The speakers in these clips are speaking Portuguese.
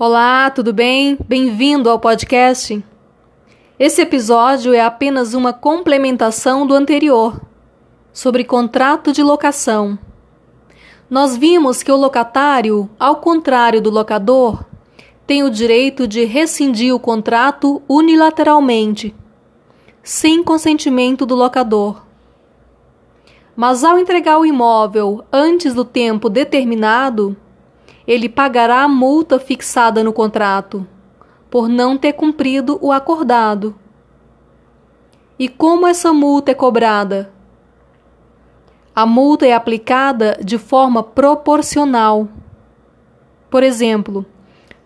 Olá, tudo bem? Bem-vindo ao podcast. Esse episódio é apenas uma complementação do anterior, sobre contrato de locação. Nós vimos que o locatário, ao contrário do locador, tem o direito de rescindir o contrato unilateralmente, sem consentimento do locador. Mas ao entregar o imóvel antes do tempo determinado, ele pagará a multa fixada no contrato, por não ter cumprido o acordado. E como essa multa é cobrada? A multa é aplicada de forma proporcional. Por exemplo,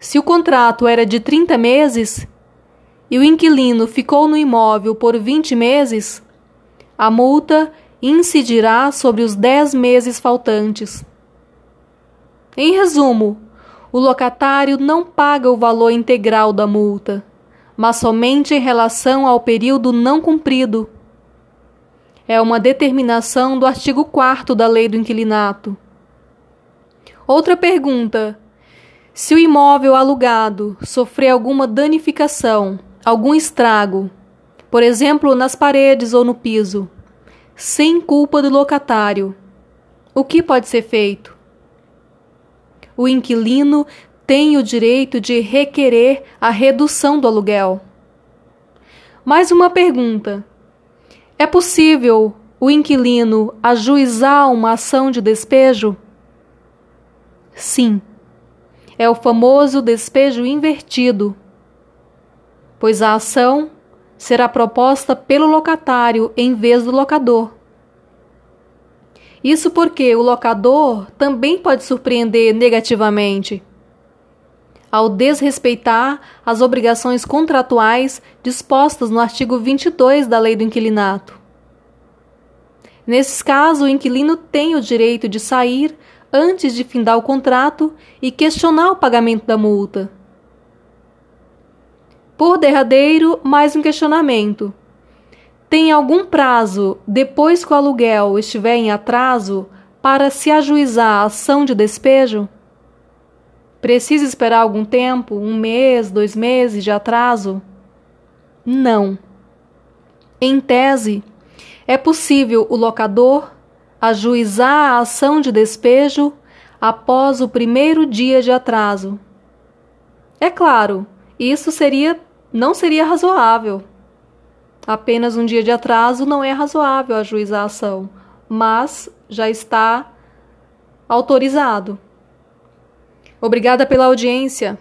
se o contrato era de 30 meses e o inquilino ficou no imóvel por 20 meses, a multa incidirá sobre os 10 meses faltantes. Em resumo, o locatário não paga o valor integral da multa, mas somente em relação ao período não cumprido. É uma determinação do artigo 4 da Lei do Inquilinato. Outra pergunta: se o imóvel alugado sofrer alguma danificação, algum estrago, por exemplo, nas paredes ou no piso, sem culpa do locatário, o que pode ser feito? O inquilino tem o direito de requerer a redução do aluguel. Mais uma pergunta: é possível o inquilino ajuizar uma ação de despejo? Sim. É o famoso despejo invertido, pois a ação será proposta pelo locatário em vez do locador. Isso porque o locador também pode surpreender negativamente ao desrespeitar as obrigações contratuais dispostas no artigo 22 da Lei do Inquilinato. Nesses casos, o inquilino tem o direito de sair antes de findar o contrato e questionar o pagamento da multa. Por derradeiro, mais um questionamento tem algum prazo depois que o aluguel estiver em atraso para se ajuizar a ação de despejo? Precisa esperar algum tempo, um mês, dois meses de atraso? Não. Em tese, é possível o locador ajuizar a ação de despejo após o primeiro dia de atraso. É claro, isso seria não seria razoável Apenas um dia de atraso não é razoável ajuizar a ação, mas já está autorizado. Obrigada pela audiência.